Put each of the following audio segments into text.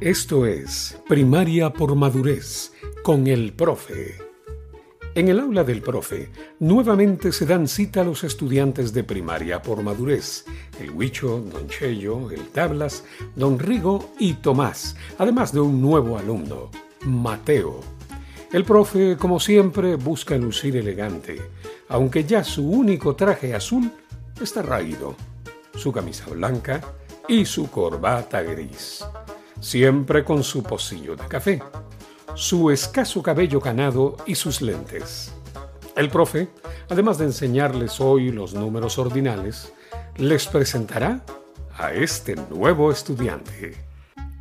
Esto es Primaria por Madurez con el profe. En el aula del profe, nuevamente se dan cita a los estudiantes de primaria por madurez, el Huicho, Don Chello, el Tablas, Don Rigo y Tomás, además de un nuevo alumno, Mateo. El profe, como siempre, busca lucir elegante, aunque ya su único traje azul está raído, su camisa blanca y su corbata gris siempre con su pocillo de café, su escaso cabello canado y sus lentes. El profe, además de enseñarles hoy los números ordinales, les presentará a este nuevo estudiante.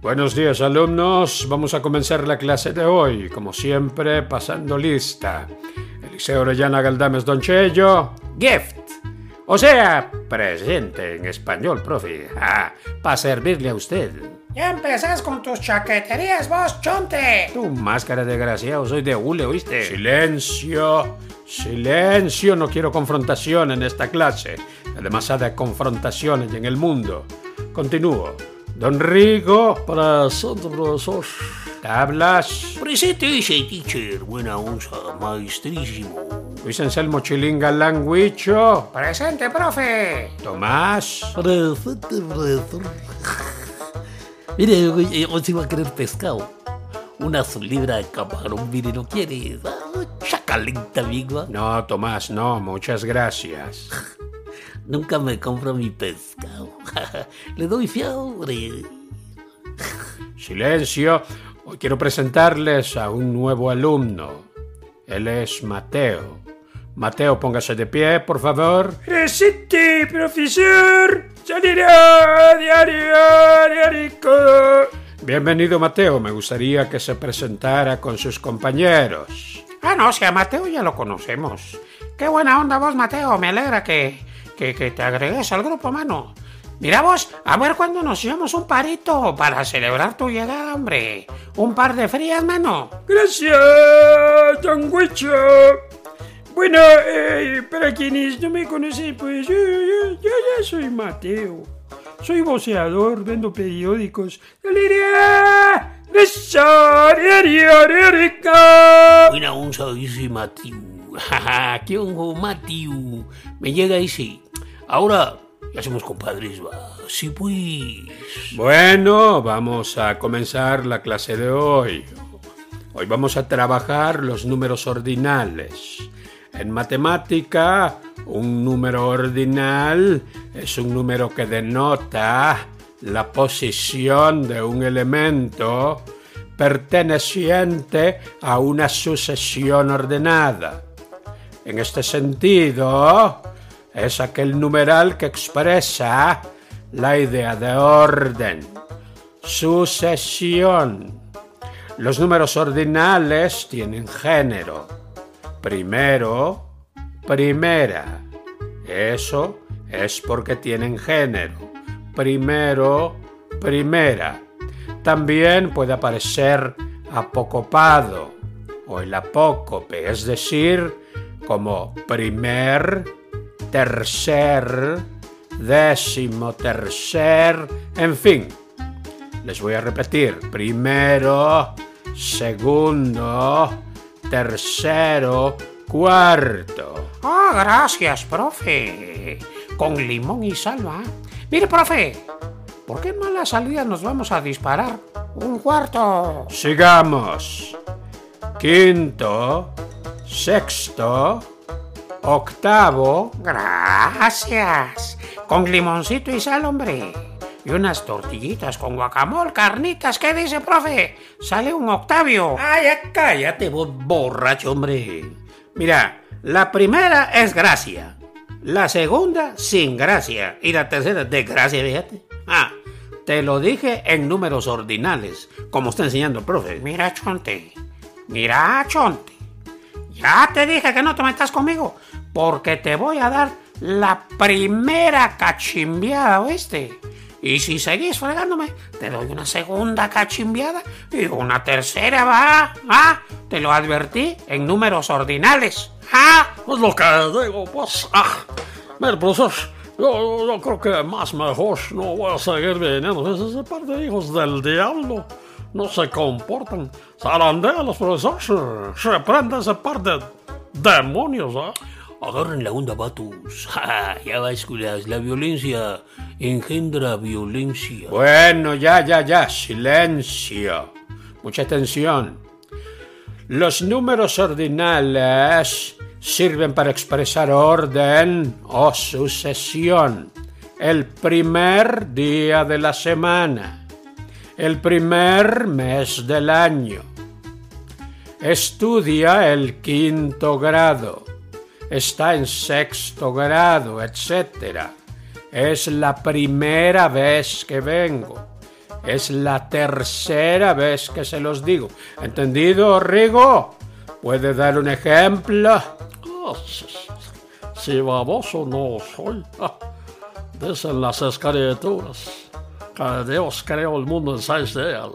Buenos días alumnos, vamos a comenzar la clase de hoy, como siempre pasando lista. Eliseo Orellana Galdames Donchello, gift. O sea, presente en español, profe, para servirle a usted. Ya empezás con tus chaqueterías, vos, chonte. Tu máscara de desgraciado, soy de hule, ¿oíste? Silencio, silencio, no quiero confrontación en esta clase. Hay demasiadas confrontaciones en el mundo. Continúo. Don Rigo. Presente, profesor. Tablas. Presente ese teacher, buena onza, maestrísimo. Luis Anselmo Chilinga Languicho. Presente, profe. Tomás. Presente, profesor. Mire, hoy, hoy se va a querer pescado. Una libra de camarón, mire, ¿no quiere? Ah, Chacalita, amigo. No, Tomás, no, muchas gracias. Nunca me compro mi pescado. Le doy fiabre. Silencio. Hoy quiero presentarles a un nuevo alumno. Él es Mateo. Mateo, póngase de pie, por favor. Presente, profesor. Bienvenido, Mateo. Me gustaría que se presentara con sus compañeros. Ah, no, si a Mateo ya lo conocemos. Qué buena onda vos, Mateo. Me alegra que, que, que te agregues al grupo, mano. Mira vos, a ver cuándo nos llevamos un parito para celebrar tu llegada, hombre. Un par de frías, mano. Gracias, don Huicho. Bueno, eh, para quienes no me conocen, pues yo, yo, yo ya soy Mateo. Soy voceador, vendo periódicos. ¡Galería! Buena onza, dice Matiu. ¿Qué hongo, Matiu? Me llega ese. Ahora ya somos compadres, va. Sí, pues. Bueno, vamos a comenzar la clase de hoy. Hoy vamos a trabajar los números ordinales. En matemática, un número ordinal es un número que denota la posición de un elemento perteneciente a una sucesión ordenada. En este sentido, es aquel numeral que expresa la idea de orden, sucesión. Los números ordinales tienen género. Primero, primera. Eso es porque tienen género. Primero, primera. También puede aparecer apocopado o el apócope, es decir, como primer, tercer, décimo tercer, en fin. Les voy a repetir. Primero, segundo, tercero, cuarto. Oh, gracias, profe. Con limón y salva. Mire, profe, ¿por qué no la salida nos vamos a disparar un cuarto? Sigamos. Quinto, sexto, octavo. Gracias. Con limoncito y sal, hombre. Y unas tortillitas con guacamole, carnitas. ¿Qué dice, profe? Sale un octavio. Ay, ya cállate, vos borracho, hombre. Mira, La primera es gracia. La segunda, sin gracia. Y la tercera, desgracia, fíjate. Ah, te lo dije en números ordinales, como está enseñando el profe. Mira, Chonte. Mira, Chonte. Ya te dije que no te metas conmigo, porque te voy a dar la primera cachimbiada, ¿oíste? Y si seguís fregándome, te doy una segunda cachimbiada y una tercera, va. Ah, te lo advertí en números ordinales. Ah, Pues lo que digo, pues. Ah, mira, profesor, yo, yo creo que más mejor no voy a seguir viniendo. Ese ese par de hijos del diablo no se comportan. Zarandean los profesores. Reprende ese par de demonios, ¿ah? Agarren la onda, vatos. Ja, ya va, escuelas. La violencia engendra violencia. Bueno, ya, ya, ya, silencio. Mucha atención. Los números ordinales sirven para expresar orden o sucesión. El primer día de la semana. El primer mes del año. Estudia el quinto grado. Está en sexto grado, etc. Es la primera vez que vengo. Es la tercera vez que se los digo. ¿Entendido, Rigo? ¿Puede dar un ejemplo? Ah, si, si baboso no soy. Dicen las escrituras que Dios creó el mundo en seis días.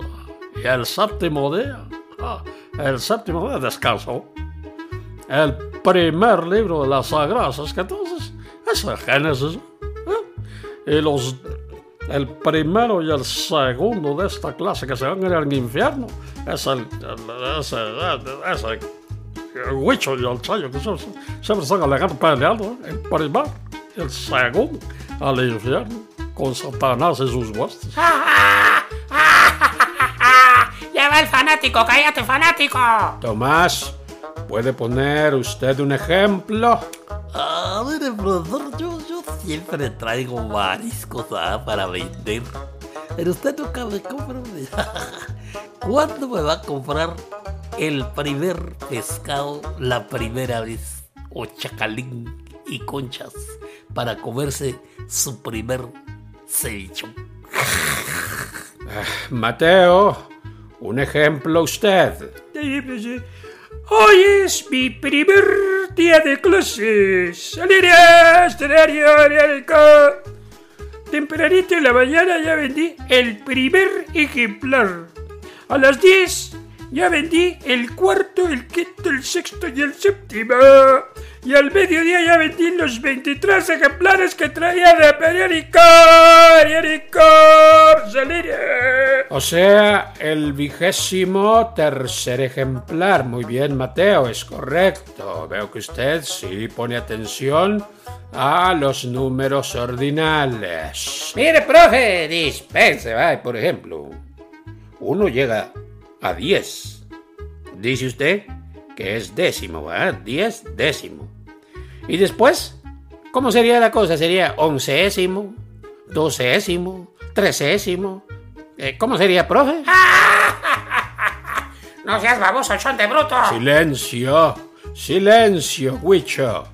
Y el séptimo día, el séptimo día descansó. El primer libro de las Sagradas Escrituras es el Génesis. ¿eh? Y los, el primero y el segundo de esta clase que se van a ir al infierno es el, el- ese, ese, el huicho y el chayo que siempre, siempre están alegando peleando. ¿eh? El primer y el segundo al infierno con Satanás y sus huestes. Ya va el fanático, cállate, fanático. Tomás, ¿puede poner usted un ejemplo? A ver, profesor, siempre traigo mariscos ah, para vender. Pero usted nunca me compra. ¿Cuándo me va a comprar el primer pescado la primera vez? O chacalín y conchas para comerse su primer cevicho. Mateo, un ejemplo usted. Hoy es mi primer día de clases. Escenario, alegría. Tempranito en la mañana ya vendí el primer ejemplar. A las 10 ya vendí el cuarto, el quinto, el sexto y el séptimo. Y al mediodía ya vendí los 23 ejemplares que traía de periódico. Periódico. O sea, el vigésimo tercer ejemplar. Muy bien, Mateo, es correcto. Veo que usted sí pone atención a los números ordinales. Mire, profe, dispense, por ejemplo. Uno llega a 10. Dice usted que es décimo, ¿va? 10 décimo. Y después, ¿cómo sería la cosa? ¿Sería onceésimo, docésimo, trecésimo? Eh, ¿Cómo sería, profe? No seas baboso, chonte bruto. Silencio, silencio, Huicho.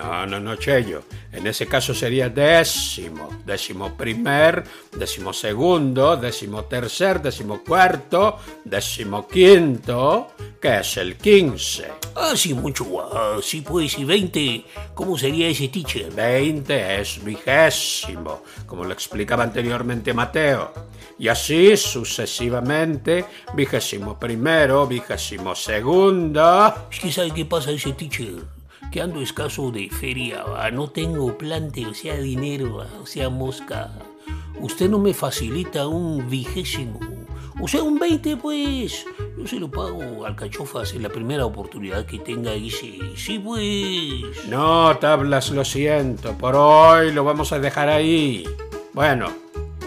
No, no, no, Chello. En ese caso sería décimo, décimo primer, décimo segundo, décimo tercer, décimo cuarto, décimo quinto, que es el quince. Ah, sí, mucho. Ah, sí, pues, y 20. ¿Cómo sería ese teacher? Veinte es vigésimo, como lo explicaba anteriormente Mateo. Y así sucesivamente, vigésimo primero, vigésimo segundo. Es que ¿sabe qué pasa ese teacher? Que ando escaso de feria, no tengo plante, o sea, dinero, ah, o sea, mosca. Usted no me facilita un vigésimo, o sea, un 20, pues. Yo se lo pago al cachofas en la primera oportunidad que tenga y sí, sí, pues. No, tablas, lo siento. Por hoy lo vamos a dejar ahí. Bueno,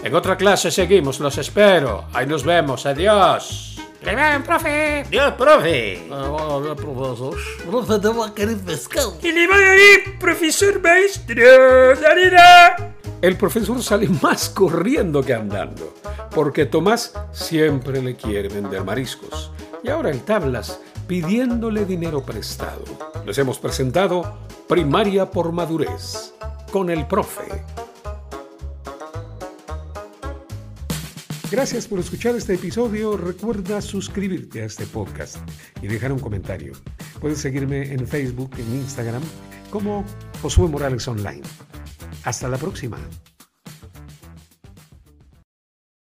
en otra clase seguimos, los espero. Ahí nos vemos, adiós. ¡Le profe! Adiós, profe. Ah, bueno, bien, profesor. Profe, te va a querer pescado. Y le va a ir, profesor maestro. Salida. El profesor sale más corriendo que andando, porque Tomás siempre le quiere vender mariscos. Y ahora el tablas pidiéndole dinero prestado. Les hemos presentado Primaria por Madurez con el profe. Gracias por escuchar este episodio. Recuerda suscribirte a este podcast y dejar un comentario. Puedes seguirme en Facebook, en Instagram, como Josué Morales Online. Hasta la próxima.